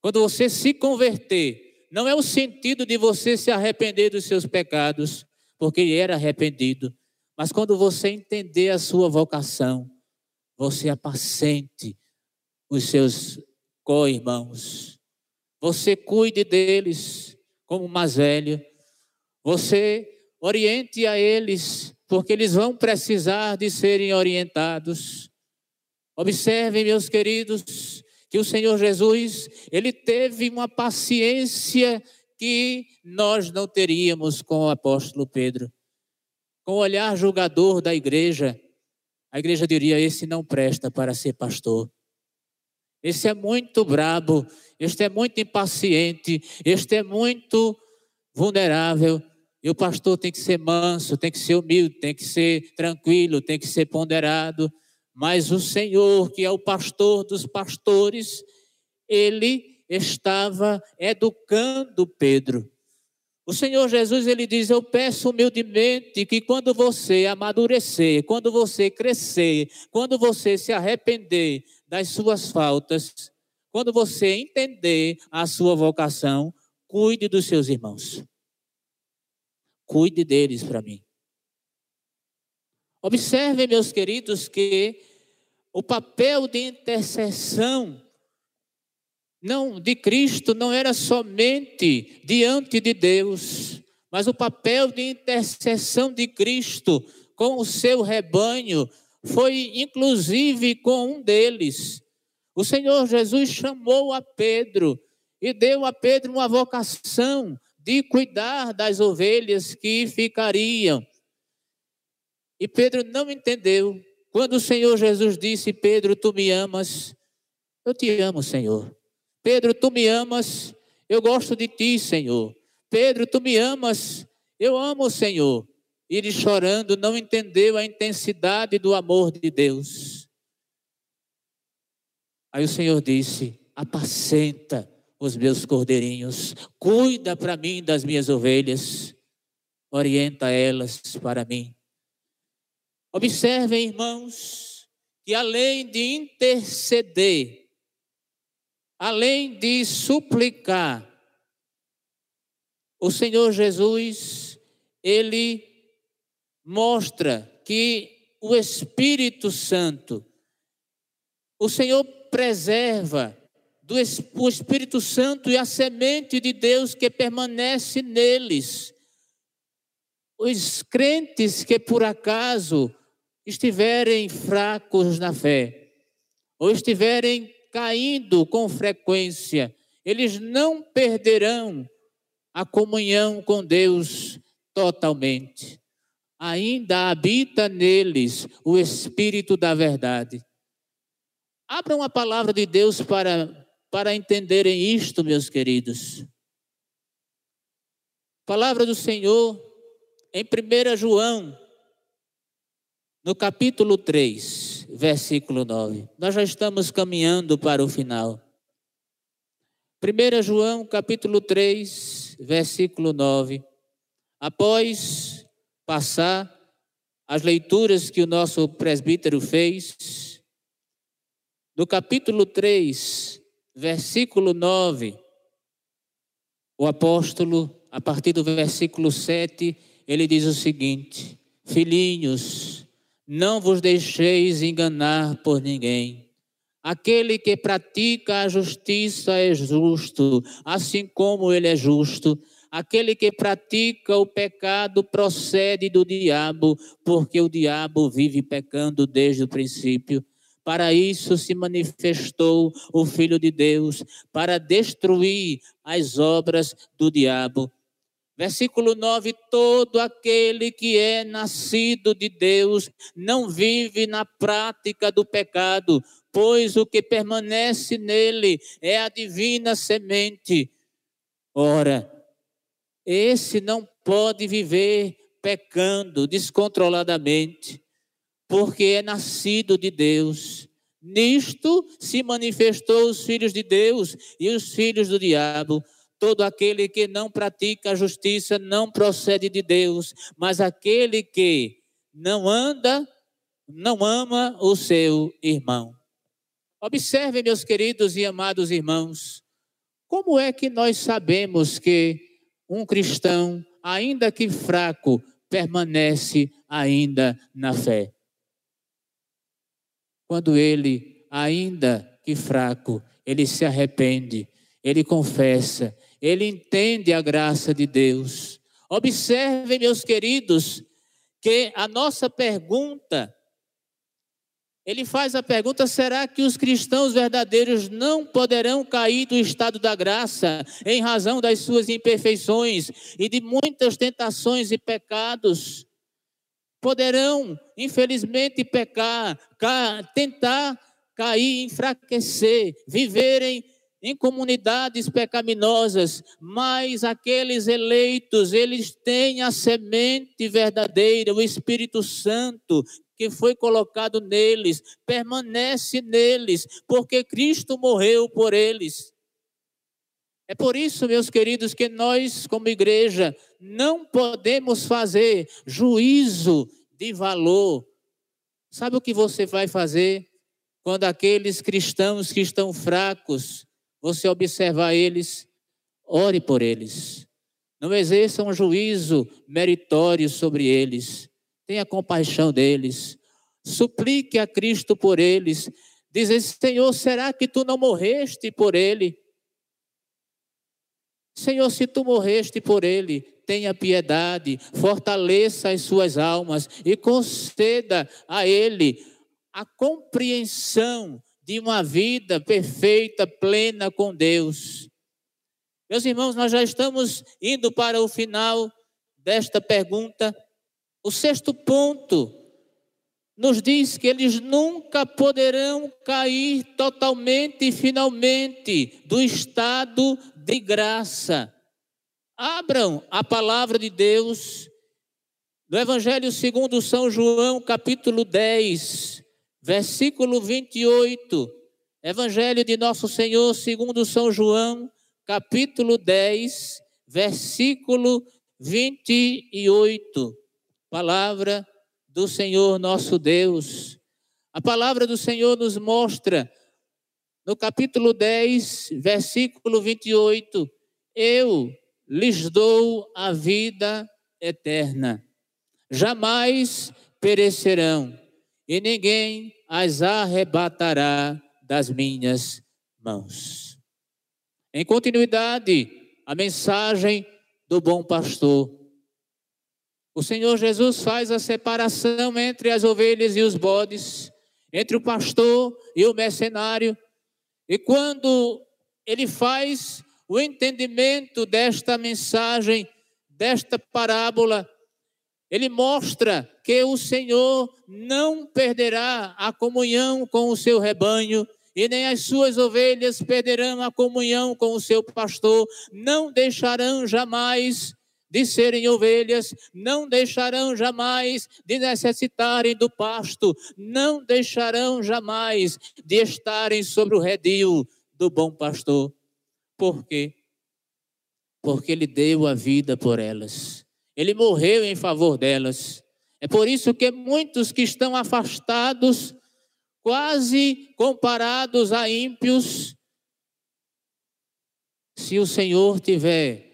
Quando você se converter, não é o sentido de você se arrepender dos seus pecados, porque ele era arrependido, mas quando você entender a sua vocação, você apacente os seus co-irmãos. Você cuide deles como mais velho. Você oriente a eles, porque eles vão precisar de serem orientados. Observem, meus queridos, que o Senhor Jesus, ele teve uma paciência que nós não teríamos com o apóstolo Pedro. Com o olhar julgador da igreja, a igreja diria: esse não presta para ser pastor. Esse é muito brabo, este é muito impaciente, este é muito vulnerável. E o pastor tem que ser manso, tem que ser humilde, tem que ser tranquilo, tem que ser ponderado. Mas o Senhor, que é o pastor dos pastores, ele estava educando Pedro. O Senhor Jesus ele diz: Eu peço humildemente que quando você amadurecer, quando você crescer, quando você se arrepender das suas faltas, quando você entender a sua vocação, cuide dos seus irmãos. Cuide deles para mim. Observem, meus queridos, que o papel de intercessão não de Cristo não era somente diante de Deus, mas o papel de intercessão de Cristo com o seu rebanho foi inclusive com um deles. O Senhor Jesus chamou a Pedro e deu a Pedro uma vocação de cuidar das ovelhas que ficariam. E Pedro não entendeu. Quando o Senhor Jesus disse: Pedro, tu me amas, eu te amo, Senhor. Pedro, tu me amas, eu gosto de ti, Senhor. Pedro, tu me amas, eu amo o Senhor. E ele chorando não entendeu a intensidade do amor de Deus. Aí o Senhor disse: Apacenta os meus cordeirinhos, cuida para mim das minhas ovelhas, orienta elas para mim. Observem, irmãos, que além de interceder, além de suplicar, o Senhor Jesus, ele mostra que o Espírito Santo, o Senhor preserva do o Espírito Santo e a semente de Deus que permanece neles. Os crentes que por acaso estiverem fracos na fé, ou estiverem caindo com frequência, eles não perderão a comunhão com Deus totalmente. Ainda habita neles o Espírito da verdade. Abram a palavra de Deus para, para entenderem isto, meus queridos. Palavra do Senhor em 1 João, no capítulo 3 versículo 9. Nós já estamos caminhando para o final. 1 João, capítulo 3, versículo 9. Após passar as leituras que o nosso presbítero fez, no capítulo 3, versículo 9, o apóstolo, a partir do versículo 7, ele diz o seguinte: Filhinhos, não vos deixeis enganar por ninguém. Aquele que pratica a justiça é justo, assim como ele é justo. Aquele que pratica o pecado procede do diabo, porque o diabo vive pecando desde o princípio. Para isso se manifestou o Filho de Deus, para destruir as obras do diabo. Versículo 9: Todo aquele que é nascido de Deus não vive na prática do pecado, pois o que permanece nele é a divina semente. Ora, esse não pode viver pecando descontroladamente, porque é nascido de Deus. Nisto se manifestou os filhos de Deus e os filhos do diabo. Todo aquele que não pratica a justiça não procede de Deus, mas aquele que não anda, não ama o seu irmão. Observem, meus queridos e amados irmãos, como é que nós sabemos que um cristão, ainda que fraco, permanece ainda na fé? Quando ele, ainda que fraco, ele se arrepende, ele confessa, ele entende a graça de Deus. Observem, meus queridos, que a nossa pergunta, ele faz a pergunta: será que os cristãos verdadeiros não poderão cair do estado da graça em razão das suas imperfeições e de muitas tentações e pecados? Poderão, infelizmente, pecar, tentar cair, enfraquecer, viverem em comunidades pecaminosas, mas aqueles eleitos, eles têm a semente verdadeira, o Espírito Santo que foi colocado neles, permanece neles, porque Cristo morreu por eles. É por isso, meus queridos, que nós, como igreja, não podemos fazer juízo de valor. Sabe o que você vai fazer quando aqueles cristãos que estão fracos, você observar eles, ore por eles. Não exerça um juízo meritório sobre eles. Tenha compaixão deles. Suplique a Cristo por eles. Diz: Senhor, será que tu não morreste por ele? Senhor, se tu morreste por ele, tenha piedade, fortaleça as suas almas e conceda a ele a compreensão de uma vida perfeita, plena com Deus. Meus irmãos, nós já estamos indo para o final desta pergunta. O sexto ponto nos diz que eles nunca poderão cair totalmente e finalmente do estado de graça. Abram a palavra de Deus no Evangelho segundo São João, capítulo 10, versículo 28. Evangelho de nosso Senhor segundo São João, capítulo 10, versículo 28. Palavra do Senhor nosso Deus. A palavra do Senhor nos mostra no capítulo 10, versículo 28, eu lhes dou a vida eterna. Jamais perecerão, e ninguém as arrebatará das minhas mãos. Em continuidade, a mensagem do bom pastor. O Senhor Jesus faz a separação entre as ovelhas e os bodes, entre o pastor e o mercenário, e quando ele faz o entendimento desta mensagem, desta parábola, ele mostra que o Senhor não perderá a comunhão com o seu rebanho, e nem as suas ovelhas perderão a comunhão com o seu pastor, não deixarão jamais de serem ovelhas, não deixarão jamais de necessitarem do pasto, não deixarão jamais de estarem sobre o redil do bom pastor. Por quê? Porque ele deu a vida por elas. Ele morreu em favor delas. É por isso que muitos que estão afastados, quase comparados a ímpios, se o Senhor tiver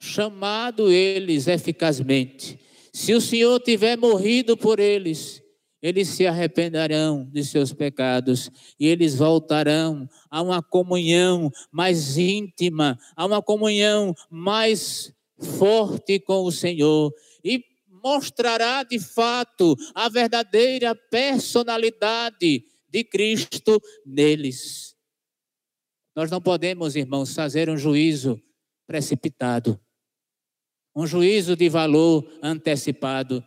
chamado eles eficazmente. Se o Senhor tiver morrido por eles, eles se arrependerão de seus pecados e eles voltarão a uma comunhão mais íntima, a uma comunhão mais forte com o Senhor e mostrará de fato a verdadeira personalidade de Cristo neles. Nós não podemos, irmãos, fazer um juízo precipitado um juízo de valor antecipado.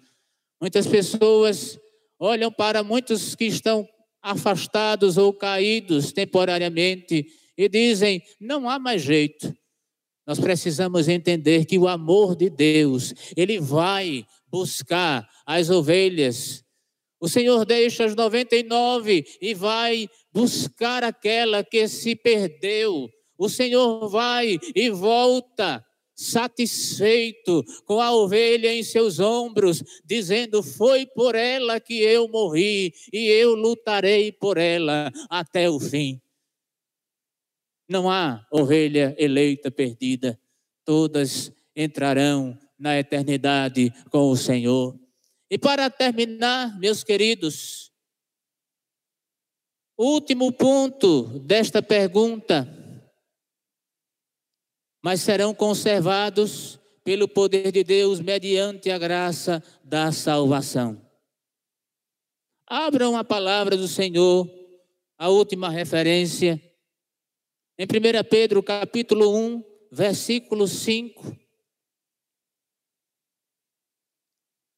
Muitas pessoas olham para muitos que estão afastados ou caídos temporariamente e dizem: não há mais jeito. Nós precisamos entender que o amor de Deus, ele vai buscar as ovelhas. O Senhor deixa as 99 e vai buscar aquela que se perdeu. O Senhor vai e volta satisfeito com a ovelha em seus ombros, dizendo: Foi por ela que eu morri e eu lutarei por ela até o fim. Não há ovelha eleita perdida, todas entrarão na eternidade com o Senhor. E para terminar, meus queridos, último ponto desta pergunta mas serão conservados pelo poder de Deus mediante a graça da salvação. Abram a palavra do Senhor, a última referência, em 1 Pedro capítulo 1, versículo 5.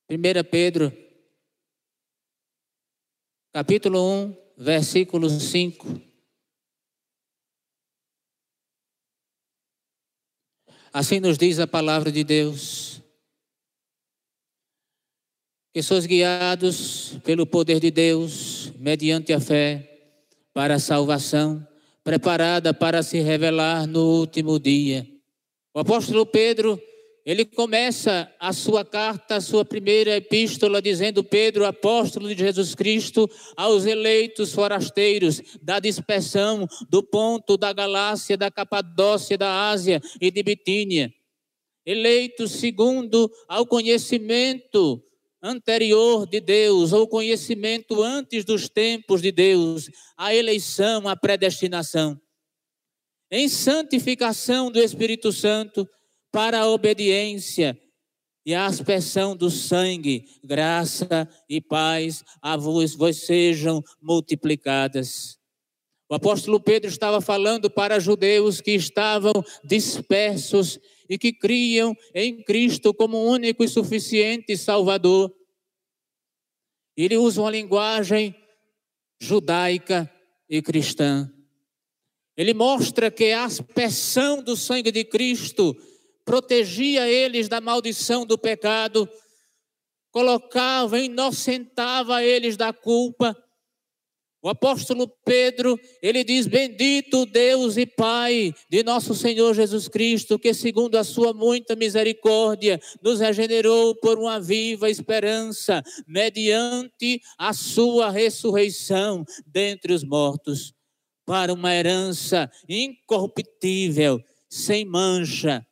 1 Pedro, capítulo 1, versículo 5. Assim nos diz a palavra de Deus. Que sois guiados pelo poder de Deus, mediante a fé, para a salvação, preparada para se revelar no último dia. O apóstolo Pedro, ele começa a sua carta, a sua primeira epístola, dizendo: Pedro, apóstolo de Jesus Cristo, aos eleitos forasteiros da dispersão do ponto da Galácia, da Capadócia, da Ásia e de Bitínia, eleitos segundo ao conhecimento anterior de Deus, ou conhecimento antes dos tempos de Deus, a eleição, a predestinação. Em santificação do Espírito Santo para a obediência e a aspersão do sangue, graça e paz a vos, vos sejam multiplicadas. O apóstolo Pedro estava falando para judeus que estavam dispersos e que criam em Cristo como único e suficiente Salvador. Ele usa uma linguagem judaica e cristã. Ele mostra que a aspersão do sangue de Cristo protegia eles da maldição do pecado, colocava, inocentava eles da culpa o apóstolo Pedro, ele diz: Bendito Deus e Pai de nosso Senhor Jesus Cristo, que segundo a sua muita misericórdia nos regenerou por uma viva esperança, mediante a sua ressurreição dentre os mortos, para uma herança incorruptível, sem mancha,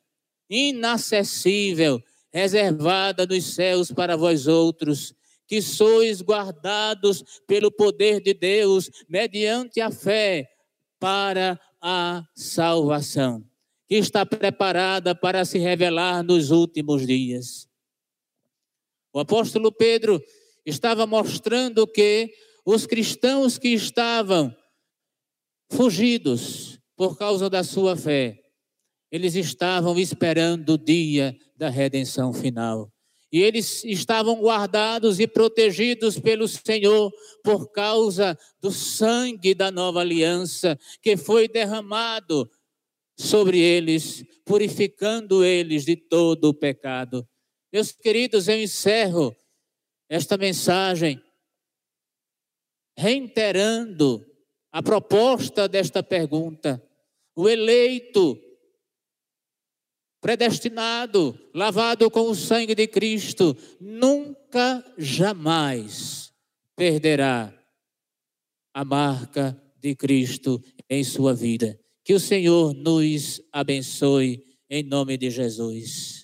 inacessível, reservada nos céus para vós outros que sois guardados pelo poder de Deus, mediante a fé, para a salvação, que está preparada para se revelar nos últimos dias. O apóstolo Pedro estava mostrando que os cristãos que estavam fugidos por causa da sua fé, eles estavam esperando o dia da redenção final. E eles estavam guardados e protegidos pelo Senhor por causa do sangue da nova aliança que foi derramado sobre eles, purificando eles de todo o pecado. Meus queridos, eu encerro esta mensagem reiterando a proposta desta pergunta. O eleito predestinado, lavado com o sangue de Cristo, nunca, jamais perderá a marca de Cristo em sua vida. Que o Senhor nos abençoe em nome de Jesus.